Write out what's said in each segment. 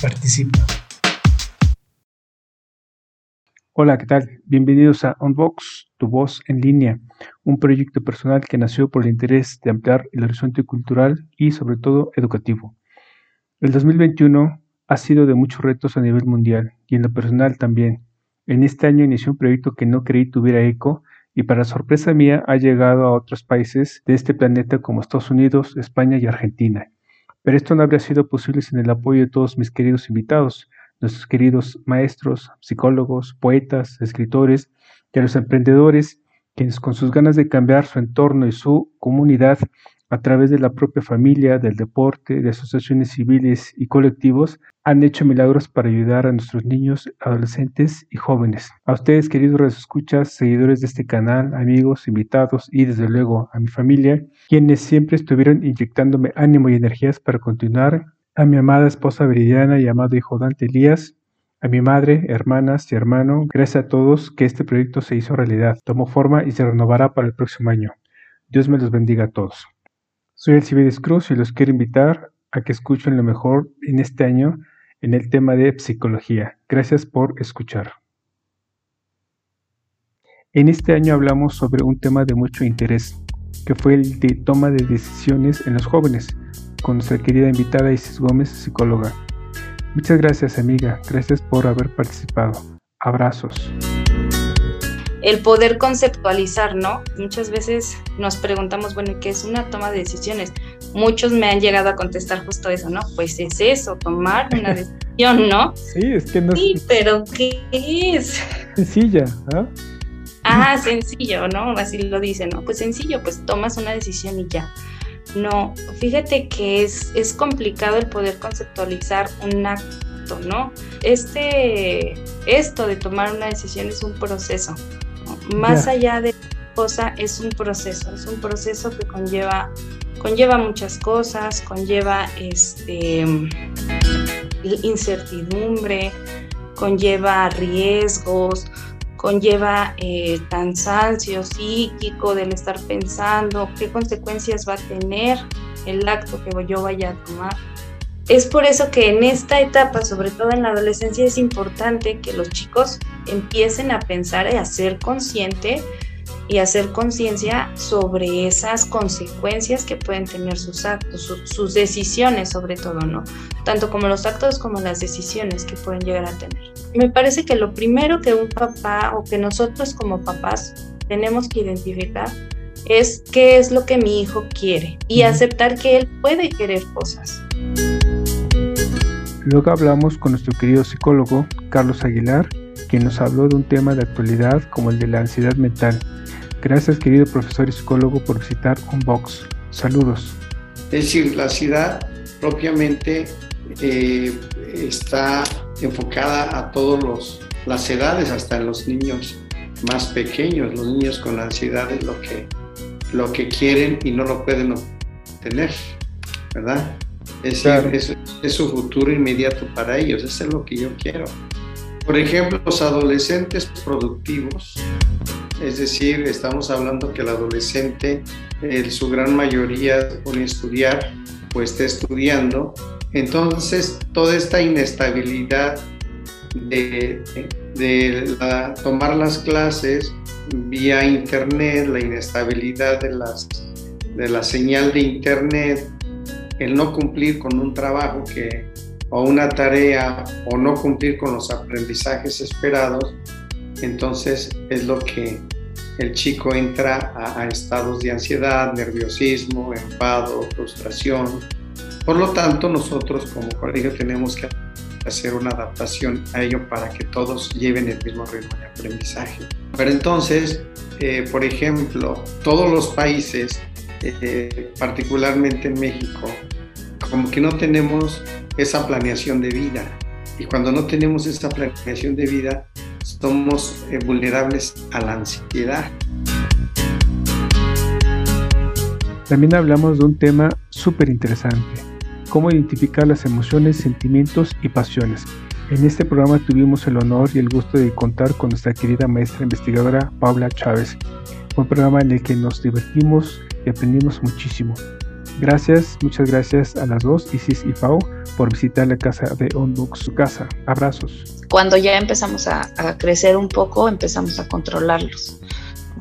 participa. Hola, ¿qué tal? Bienvenidos a Unbox, tu voz en línea, un proyecto personal que nació por el interés de ampliar el horizonte cultural y sobre todo educativo. El 2021 ha sido de muchos retos a nivel mundial y en lo personal también. En este año inició un proyecto que no creí tuviera eco y para sorpresa mía ha llegado a otros países de este planeta como Estados Unidos, España y Argentina. Pero esto no habría sido posible sin el apoyo de todos mis queridos invitados, nuestros queridos maestros, psicólogos, poetas, escritores y a los emprendedores, quienes con sus ganas de cambiar su entorno y su comunidad a través de la propia familia, del deporte, de asociaciones civiles y colectivos, han hecho milagros para ayudar a nuestros niños, adolescentes y jóvenes. A ustedes, queridos escuchas, seguidores de este canal, amigos, invitados y desde luego a mi familia, quienes siempre estuvieron inyectándome ánimo y energías para continuar, a mi amada esposa Viridiana y amado hijo Dante Elías, a mi madre, hermanas y hermano, gracias a todos que este proyecto se hizo realidad, tomó forma y se renovará para el próximo año. Dios me los bendiga a todos. Soy Alcibiades Cruz y los quiero invitar a que escuchen lo mejor en este año en el tema de psicología. Gracias por escuchar. En este año hablamos sobre un tema de mucho interés, que fue el de toma de decisiones en los jóvenes, con nuestra querida invitada Isis Gómez, psicóloga. Muchas gracias amiga, gracias por haber participado. Abrazos el poder conceptualizar, ¿no? Muchas veces nos preguntamos, bueno, ¿qué es una toma de decisiones? Muchos me han llegado a contestar justo eso, ¿no? Pues es eso, tomar una decisión, ¿no? Sí, es que no Sí, pero ¿qué es? Sencilla, ¿ah? Ah, sencillo, ¿no? Así lo dice, ¿no? Pues sencillo, pues tomas una decisión y ya. No, fíjate que es, es complicado el poder conceptualizar un acto, ¿no? Este, esto de tomar una decisión es un proceso más allá de cosa es un proceso, es un proceso que conlleva, conlleva muchas cosas, conlleva este, incertidumbre, conlleva riesgos, conlleva eh, cansancio psíquico del estar pensando qué consecuencias va a tener el acto que yo vaya a tomar. Es por eso que en esta etapa, sobre todo en la adolescencia, es importante que los chicos empiecen a pensar y a ser consciente y hacer conciencia sobre esas consecuencias que pueden tener sus actos, sus decisiones sobre todo, ¿no? Tanto como los actos como las decisiones que pueden llegar a tener. Me parece que lo primero que un papá o que nosotros como papás tenemos que identificar es qué es lo que mi hijo quiere y aceptar que él puede querer cosas. Luego hablamos con nuestro querido psicólogo Carlos Aguilar, quien nos habló de un tema de actualidad como el de la ansiedad mental. Gracias querido profesor y psicólogo por visitar Unbox. Saludos. Es decir, la ansiedad propiamente eh, está enfocada a todas las edades, hasta los niños más pequeños. Los niños con la ansiedad es lo que, lo que quieren y no lo pueden obtener, ¿verdad? Es, es, su futuro inmediato para ellos, eso es lo que yo quiero. Por ejemplo, los adolescentes productivos, es decir, estamos hablando que el adolescente, en su gran mayoría pone estudiar o está estudiando, entonces toda esta inestabilidad de, de tomar las clases vía internet, la inestabilidad de, las, de la señal de internet, el no cumplir con un trabajo que, o una tarea o no cumplir con los aprendizajes esperados, entonces es lo que el chico entra a, estados de ansiedad, nerviosismo, enfado, frustración. Por lo tanto, nosotros como colegio tenemos que hacer una adaptación a ello para que todos lleven el mismo ritmo de aprendizaje. Pero entonces, eh, por ejemplo, todos los países eh, particularmente en México, como que no tenemos esa planeación de vida. Y cuando no tenemos esa planeación de vida, somos eh, vulnerables a la ansiedad. También hablamos de un tema súper interesante, cómo identificar las emociones, sentimientos y pasiones. En este programa tuvimos el honor y el gusto de contar con nuestra querida maestra investigadora Paula Chávez. Un programa en el que nos divertimos y aprendimos muchísimo. Gracias, muchas gracias a las dos, Isis y Pau, por visitar la casa de Onbox, su casa. Abrazos. Cuando ya empezamos a, a crecer un poco, empezamos a controlarlos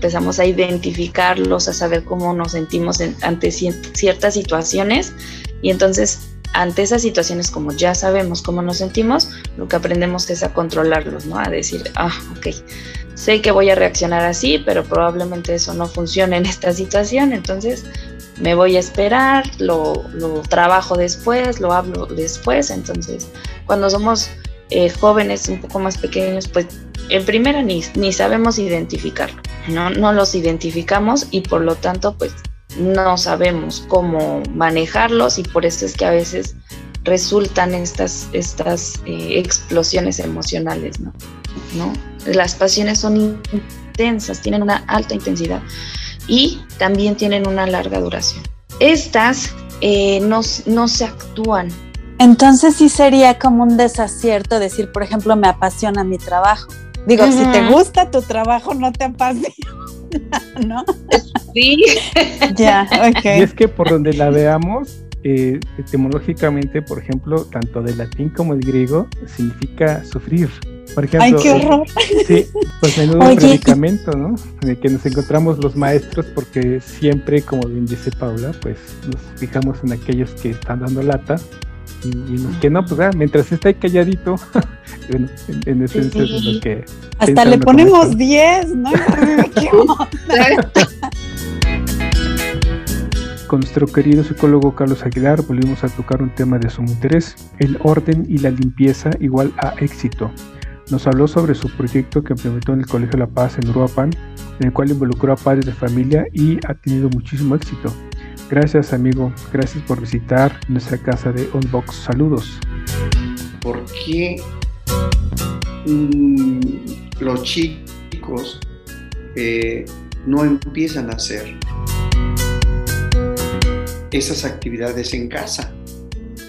empezamos a identificarlos, a saber cómo nos sentimos ante ciertas situaciones y entonces ante esas situaciones como ya sabemos cómo nos sentimos, lo que aprendemos es a controlarlos, ¿no? A decir, ah, ok, sé que voy a reaccionar así, pero probablemente eso no funcione en esta situación, entonces me voy a esperar, lo, lo trabajo después, lo hablo después, entonces cuando somos eh, jóvenes un poco más pequeños, pues en primera ni, ni sabemos identificarlo, ¿no? no los identificamos y por lo tanto pues no sabemos cómo manejarlos y por eso es que a veces resultan estas, estas eh, explosiones emocionales, ¿no? ¿No? Las pasiones son intensas, tienen una alta intensidad y también tienen una larga duración. Estas eh, no, no se actúan entonces sí sería como un desacierto decir, por ejemplo, me apasiona mi trabajo. Digo, si te gusta tu trabajo, no te apasiona, ¿no? Sí. ya, ok. Y es que por donde la veamos, eh, etimológicamente, por ejemplo, tanto del latín como del griego, significa sufrir. Por ejemplo, Ay, qué horror. sí, pues menudo un predicamento, ¿no? En el que nos encontramos los maestros, porque siempre, como bien dice Paula, pues nos fijamos en aquellos que están dando lata y, que no, pues ah, mientras está ahí calladito, bueno, en, ese es lo que... Hasta le ponemos 10, ¿no? Con nuestro querido psicólogo Carlos Aguilar volvimos a tocar un tema de sumo interés, el orden y la limpieza igual a éxito. Nos habló sobre su proyecto que implementó en el Colegio La Paz en Uruapan, en el cual involucró a padres de familia y ha tenido muchísimo éxito. Gracias amigo, gracias por visitar nuestra casa de Unbox. Saludos. ¿Por qué mm, los chicos eh, no empiezan a hacer esas actividades en casa?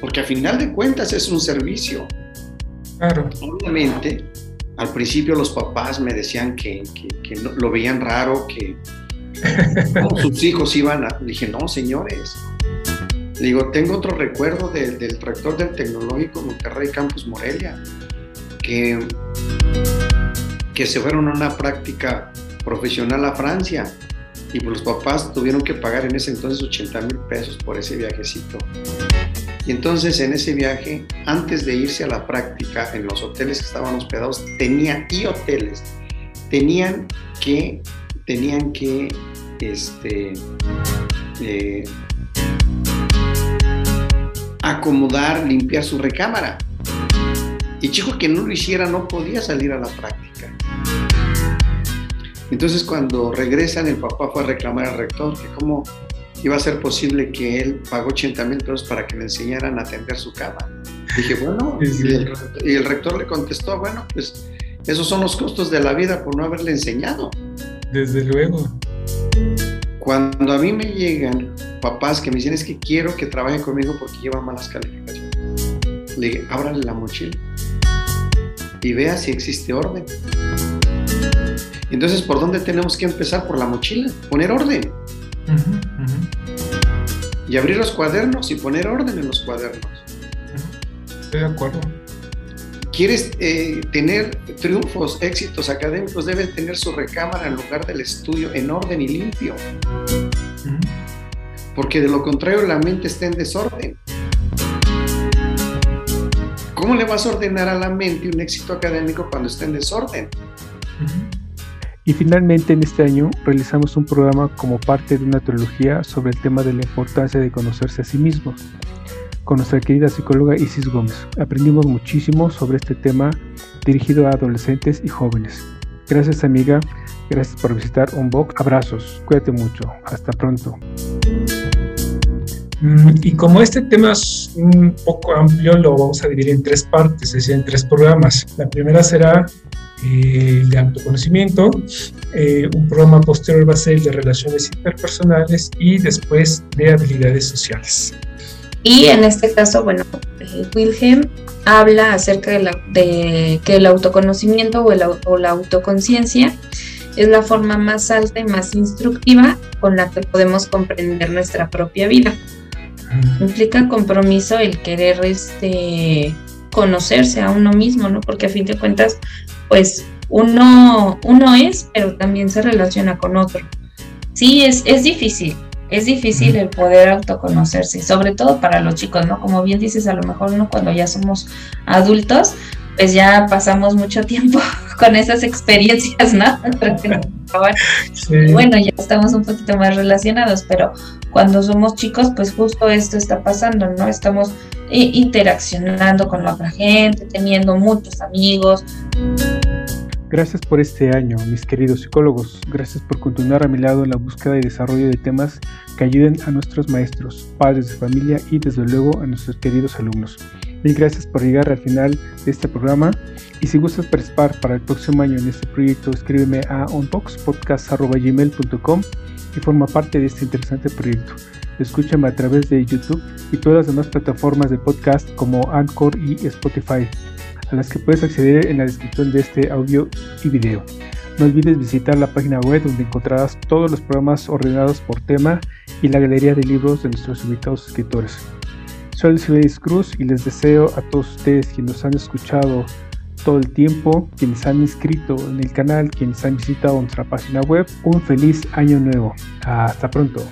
Porque a final de cuentas es un servicio. Claro. Obviamente, al principio los papás me decían que, lo veían raro, que sus hijos iban a... Dije, no, señores. Le digo, tengo otro recuerdo del rector del Tecnológico Monterrey Campus Morelia, que, que se fueron a una práctica profesional a Francia y pues los papás tuvieron que pagar en ese entonces 80 mil pesos por ese viajecito. Y entonces en ese viaje, antes de irse a la práctica en los hoteles que estaban hospedados, tenía y hoteles, tenían que tenían que este, eh, acomodar, limpiar su recámara. Y chico que no lo hiciera no podía salir a la práctica. Entonces cuando regresan el papá fue a reclamar al rector que cómo iba a ser posible que él pagó 80 mil pesos para que le enseñaran a atender su cama. Dije, bueno, y el rector le contestó, bueno, pues esos son los costos de la vida por no haberle enseñado. Desde luego. Cuando a mí me llegan papás que me dicen es que quiero que trabaje conmigo porque lleva malas calificaciones, le digo, ábrale la mochila y vea si existe orden. Entonces, ¿por dónde tenemos que empezar? Por la mochila, poner orden. Y abrir los cuadernos y poner orden en los cuadernos. Estoy de acuerdo quieres eh, tener triunfos, éxitos académicos, debes tener su recámara en lugar del estudio en orden y limpio. Porque de lo contrario la mente está en desorden. ¿Cómo le vas a ordenar a la mente un éxito académico cuando está en desorden? Y finalmente en este año realizamos un programa como parte de una trilogía sobre el tema de la importancia de conocerse a sí mismo con nuestra querida psicóloga Isis Gómez. Aprendimos muchísimo sobre este tema dirigido a adolescentes y jóvenes. Gracias amiga, gracias por visitar Unbox. Abrazos, cuídate mucho, hasta pronto. Mm, y como este tema es un poco amplio, lo vamos a dividir en tres partes, es decir, en tres programas. La primera será eh, el de autoconocimiento, eh, un programa posterior va a ser el de relaciones interpersonales y después de habilidades sociales. Y en este caso, bueno, eh, Wilhelm habla acerca de, la, de, que el autoconocimiento o, el, o la autoconciencia es la forma más alta y más instructiva con la que podemos comprender nuestra propia vida. Implica compromiso el querer este, conocerse a uno mismo, ¿no? Porque a fin de cuentas, pues uno, uno es, pero también se relaciona con otro. Sí, es, es difícil, es difícil el poder autoconocerse, sobre todo para los chicos, ¿no? Como bien dices, a lo mejor uno cuando ya somos adultos, pues ya pasamos mucho tiempo con esas experiencias, ¿no? Bueno, ya estamos un poquito más relacionados, pero cuando somos chicos, pues justo esto está pasando, ¿no? Estamos interaccionando con la otra gente, teniendo muchos amigos. Gracias por este año, mis queridos psicólogos. Gracias por continuar a mi lado en la búsqueda y desarrollo de temas que ayuden a nuestros maestros, padres de familia y desde luego a nuestros queridos alumnos. Mil gracias por llegar al final de este programa. Y si gustas participar para el próximo año en este proyecto, escríbeme a onboxpodcast.gmail.com y forma parte de este interesante proyecto. Escúchame a través de YouTube y todas las demás plataformas de podcast como Anchor y Spotify, a las que puedes acceder en la descripción de este audio y video. No olvides visitar la página web donde encontrarás todos los programas ordenados por tema y la galería de libros de nuestros invitados escritores. Soy Luis Cruz y les deseo a todos ustedes quienes nos han escuchado todo el tiempo, quienes han inscrito en el canal, quienes han visitado nuestra página web, un feliz año nuevo. Hasta pronto.